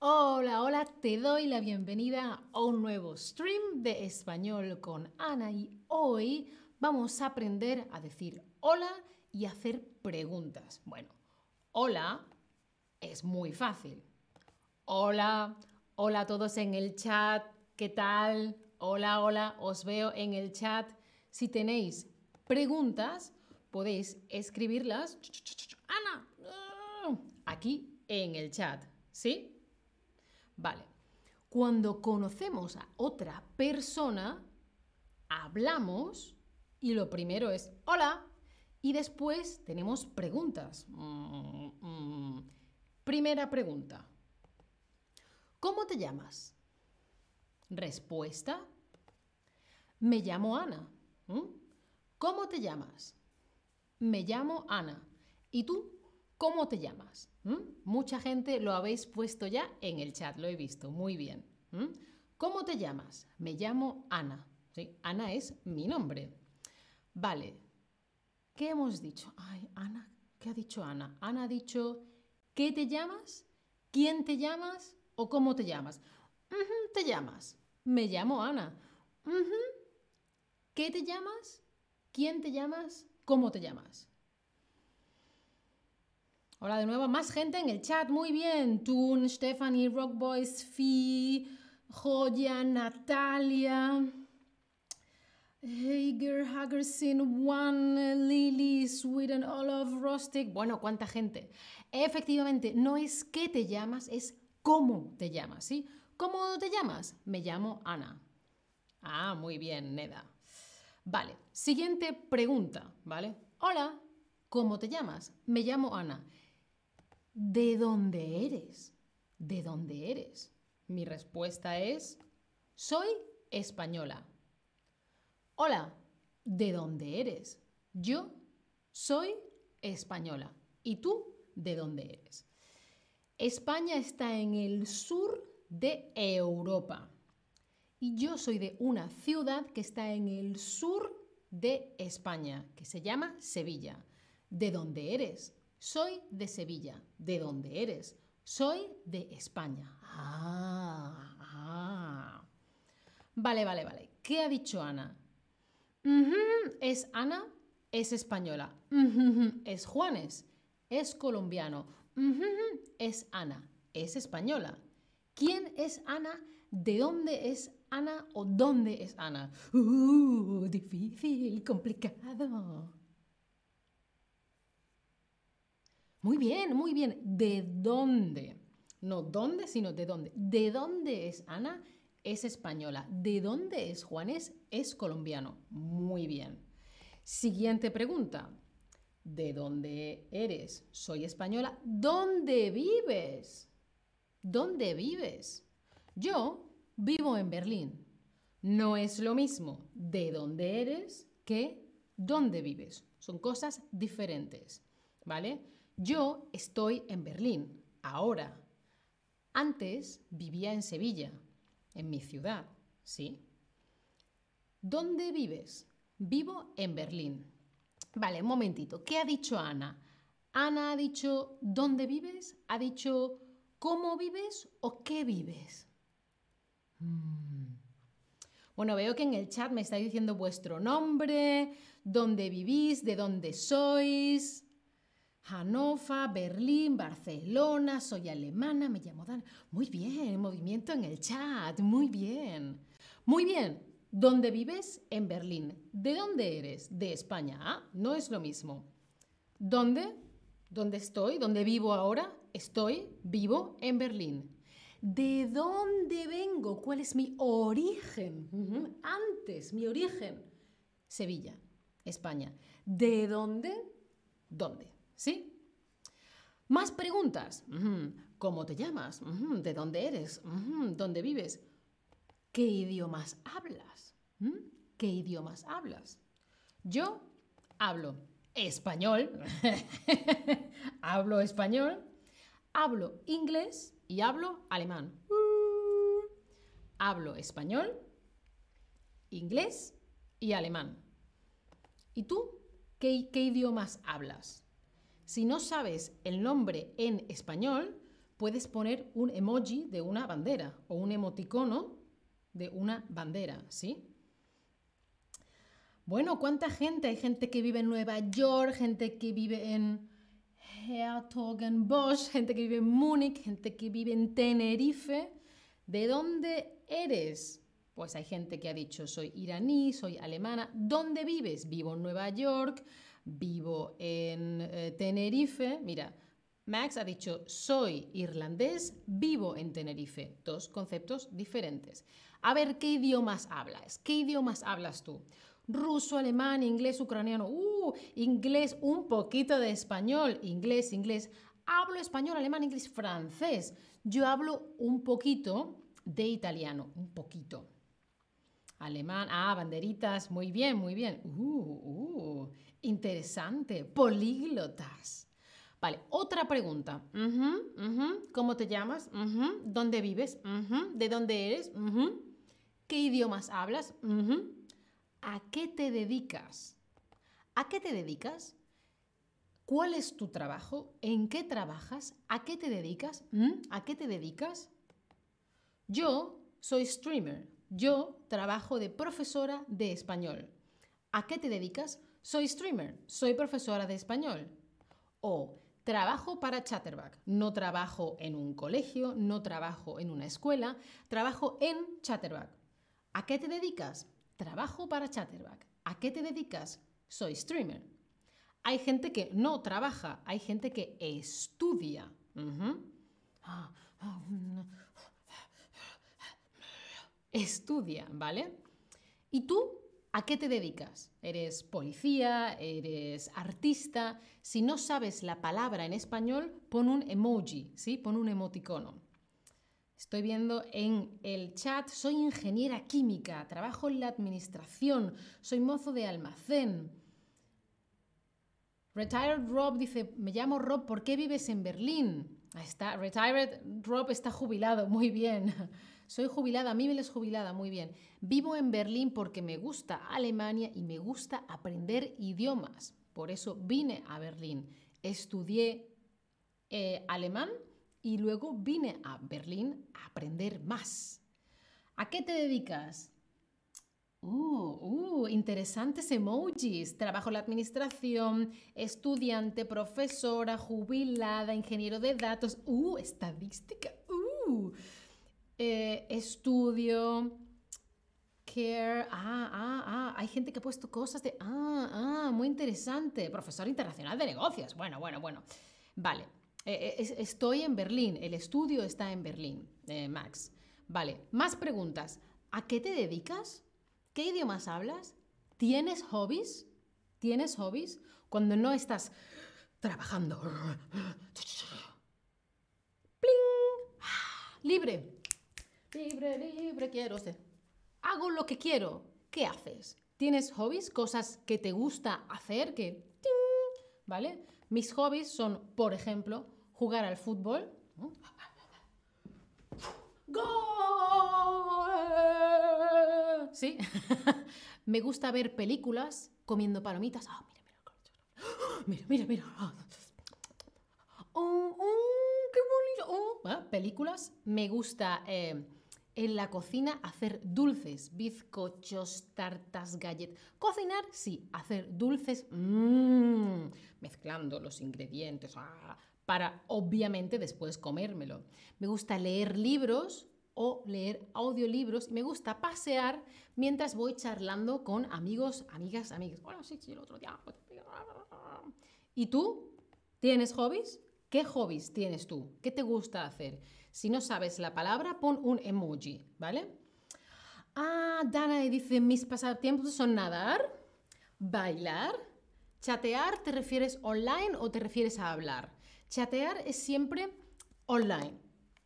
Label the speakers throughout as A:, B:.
A: Hola, hola, te doy la bienvenida a un nuevo stream de español con Ana y hoy vamos a aprender a decir hola y hacer preguntas. Bueno, hola es muy fácil. Hola, hola a todos en el chat, ¿qué tal? Hola, hola, os veo en el chat. Si tenéis preguntas, podéis escribirlas. Ana, aquí en el chat, ¿sí? Vale. Cuando conocemos a otra persona, hablamos y lo primero es hola y después tenemos preguntas. Mm, mm. Primera pregunta. ¿Cómo te llamas? Respuesta. Me llamo Ana. ¿Mm? ¿Cómo te llamas? Me llamo Ana. ¿Y tú? ¿Cómo te llamas? ¿Mm? Mucha gente lo habéis puesto ya en el chat, lo he visto, muy bien. ¿Mm? ¿Cómo te llamas? Me llamo Ana. Ana es mi nombre. Vale. ¿Qué hemos dicho? Ay, Ana, ¿qué ha dicho Ana? Ana ha dicho, ¿qué te llamas? ¿Quién te llamas? ¿O cómo te llamas? te llamas. Me llamo Ana. ¿Qué te llamas? ¿Quién te llamas? ¿Cómo te llamas? Hola de nuevo, más gente en el chat, muy bien. Tun, Stephanie, Rockboys, Fi, Joya, Natalia, Hager, Hagersin, One, Lily, Sweden, Olaf, Rostic. Bueno, cuánta gente. Efectivamente, no es qué te llamas, es cómo te llamas, ¿sí? ¿Cómo te llamas? Me llamo Ana. Ah, muy bien, Neda. Vale, siguiente pregunta, ¿vale? Hola, ¿cómo te llamas? Me llamo Ana. ¿De dónde eres? ¿De dónde eres? Mi respuesta es, soy española. Hola, ¿de dónde eres? Yo soy española. ¿Y tú de dónde eres? España está en el sur de Europa. Y yo soy de una ciudad que está en el sur de España, que se llama Sevilla. ¿De dónde eres? Soy de Sevilla. ¿De dónde eres? Soy de España. Ah, ah. Vale, vale, vale. ¿Qué ha dicho Ana? Es Ana, es española. Es Juanes, es colombiano. Es Ana, es española. ¿Quién es Ana? ¿De dónde es Ana o dónde es Ana? Uh, difícil, complicado. Muy bien, muy bien. ¿De dónde? No dónde, sino de dónde. ¿De dónde es Ana? Es española. ¿De dónde es Juanes? Es colombiano. Muy bien. Siguiente pregunta. ¿De dónde eres? Soy española. ¿Dónde vives? ¿Dónde vives? Yo vivo en Berlín. No es lo mismo de dónde eres que dónde vives. Son cosas diferentes. ¿Vale? Yo estoy en Berlín, ahora. Antes vivía en Sevilla, en mi ciudad, ¿sí? ¿Dónde vives? Vivo en Berlín. Vale, un momentito. ¿Qué ha dicho Ana? Ana ha dicho ¿dónde vives? ¿Ha dicho cómo vives o qué vives? Mm. Bueno, veo que en el chat me estáis diciendo vuestro nombre, dónde vivís, de dónde sois. Hannover, Berlín, Barcelona, soy alemana, me llamo Dan. Muy bien, movimiento en el chat, muy bien. Muy bien, ¿dónde vives? En Berlín. ¿De dónde eres? De España. Ah, no es lo mismo. ¿Dónde? ¿Dónde estoy? ¿Dónde vivo ahora? Estoy, vivo en Berlín. ¿De dónde vengo? ¿Cuál es mi origen? Antes, mi origen. Sevilla, España. ¿De dónde? ¿Dónde? ¿Sí? Más preguntas. ¿Cómo te llamas? ¿De dónde eres? ¿Dónde vives? ¿Qué idiomas hablas? ¿Qué idiomas hablas? Yo hablo español, hablo español, hablo inglés y hablo alemán. hablo español, inglés y alemán. ¿Y tú qué idiomas hablas? Si no sabes el nombre en español, puedes poner un emoji de una bandera o un emoticono de una bandera, ¿sí? Bueno, ¿cuánta gente? Hay gente que vive en Nueva York, gente que vive en Hertogenbosch, gente que vive en Múnich, gente que vive en Tenerife. ¿De dónde eres? Pues hay gente que ha dicho soy iraní, soy alemana. ¿Dónde vives? Vivo en Nueva York, vivo en eh, Tenerife. Mira, Max ha dicho soy irlandés, vivo en Tenerife. Dos conceptos diferentes. A ver, ¿qué idiomas hablas? ¿Qué idiomas hablas tú? ruso, alemán, inglés, ucraniano, uh, inglés, un poquito de español, inglés, inglés. Hablo español, alemán, inglés, francés. Yo hablo un poquito de italiano, un poquito. Alemán, ah, banderitas, muy bien, muy bien. Uh, uh, interesante, políglotas. Vale, otra pregunta. ¿Cómo te llamas? ¿Dónde vives? ¿De dónde eres? ¿Qué idiomas hablas? ¿A qué te dedicas? ¿A qué te dedicas? ¿Cuál es tu trabajo? ¿En qué trabajas? ¿A qué te dedicas? ¿A qué te dedicas? Yo soy streamer. Yo trabajo de profesora de español. ¿A qué te dedicas? Soy streamer. Soy profesora de español. O trabajo para Chatterback. No trabajo en un colegio, no trabajo en una escuela, trabajo en Chatterback. ¿A qué te dedicas? Trabajo para Chatterback. ¿A qué te dedicas? Soy streamer. Hay gente que no trabaja, hay gente que estudia. Estudia, ¿vale? ¿Y tú a qué te dedicas? ¿Eres policía? ¿Eres artista? Si no sabes la palabra en español, pon un emoji, ¿sí? Pon un emoticono. Estoy viendo en el chat, soy ingeniera química, trabajo en la administración, soy mozo de almacén. Retired Rob dice, me llamo Rob, ¿por qué vives en Berlín? Ahí está, Retired Rob está jubilado, muy bien. Soy jubilada, mí me es jubilada, muy bien. Vivo en Berlín porque me gusta Alemania y me gusta aprender idiomas. Por eso vine a Berlín. Estudié eh, alemán y luego vine a Berlín a aprender más. ¿A qué te dedicas? Uh, uh, interesantes emojis. Trabajo en la administración, estudiante, profesora, jubilada, ingeniero de datos. Uh, estadística. Uh, eh, estudio. Care. Ah, ah, ah. Hay gente que ha puesto cosas de. Ah, ah, muy interesante. Profesor internacional de negocios. Bueno, bueno, bueno. Vale. Eh, eh, estoy en Berlín, el estudio está en Berlín, Max. Vale, más preguntas. ¿A qué te dedicas? ¿Qué idiomas hablas? ¿Tienes hobbies? ¿Tienes hobbies? Cuando no estás trabajando. ¡Pling! Libre. Libre, libre quiero ser. Hago lo que quiero. ¿Qué haces? ¿Tienes hobbies? Cosas que te gusta hacer, que... ¿Vale? Mis hobbies son, por ejemplo, jugar al fútbol. ¡Gol! Sí. Me gusta ver películas comiendo palomitas. Ah, mira, mira, mira, mira. Oh, oh, qué ah, películas. Me gusta eh, en la cocina hacer dulces, bizcochos, tartas, galletas. Cocinar, sí. Hacer dulces, mmm, mezclando los ingredientes. Ah, para obviamente después comérmelo. Me gusta leer libros o leer audiolibros. Me gusta pasear mientras voy charlando con amigos, amigas, amigas. Bueno, sí, sí, el otro día. ¿Y tú? ¿Tienes hobbies? ¿Qué hobbies tienes tú? ¿Qué te gusta hacer? Si no sabes la palabra, pon un emoji, ¿vale? Ah, Dana dice, mis pasatiempos son nadar, bailar, chatear, ¿te refieres online o te refieres a hablar? Chatear es siempre online.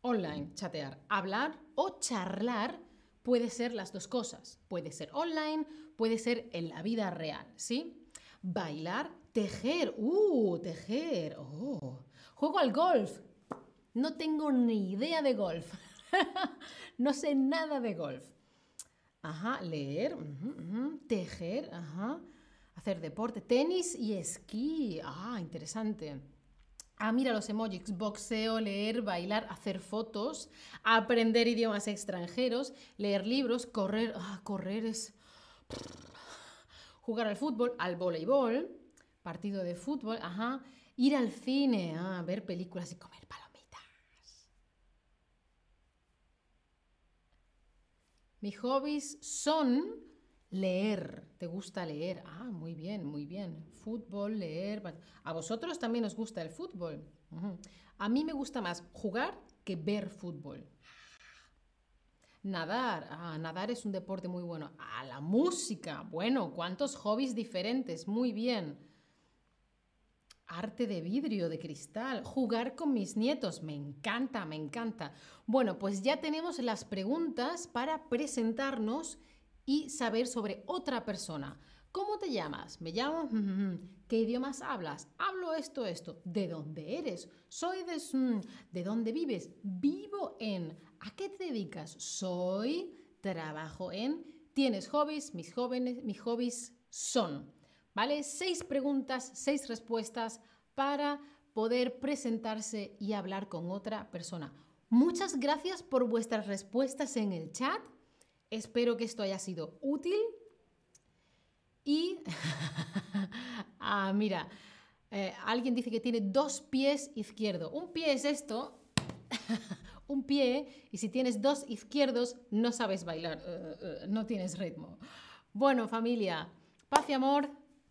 A: Online, chatear. Hablar o charlar puede ser las dos cosas. Puede ser online, puede ser en la vida real, ¿sí? Bailar, tejer. ¡Uh! Tejer. ¡Oh! Juego al golf. No tengo ni idea de golf. no sé nada de golf. Ajá, leer, tejer, ajá, hacer deporte, tenis y esquí. Ah, interesante. Ah, mira los emojis, boxeo, leer, bailar, hacer fotos, aprender idiomas extranjeros, leer libros, correr, ah, correr es jugar al fútbol, al voleibol, partido de fútbol, ajá, ir al cine, ah, ver películas y comer palomitas. Mis hobbies son leer. ¿Te gusta leer? Ah, muy bien, muy bien. Fútbol, leer. A vosotros también os gusta el fútbol. A mí me gusta más jugar que ver fútbol. Nadar, ah, nadar es un deporte muy bueno. Ah, la música, bueno, cuántos hobbies diferentes, muy bien. Arte de vidrio, de cristal, jugar con mis nietos, me encanta, me encanta. Bueno, pues ya tenemos las preguntas para presentarnos y saber sobre otra persona. ¿Cómo te llamas? Me llamo. ¿Qué idiomas hablas? Hablo esto, esto. ¿De dónde eres? Soy de. ¿De dónde vives? Vivo en. ¿A qué te dedicas? Soy. Trabajo en. ¿Tienes hobbies? Mis jóvenes, mis hobbies son. ¿Vale? Seis preguntas, seis respuestas para poder presentarse y hablar con otra persona. Muchas gracias por vuestras respuestas en el chat. Espero que esto haya sido útil. Y, ah, mira, eh, alguien dice que tiene dos pies izquierdos. Un pie es esto, un pie, y si tienes dos izquierdos, no sabes bailar, eh, eh, no tienes ritmo. Bueno, familia, paz y amor.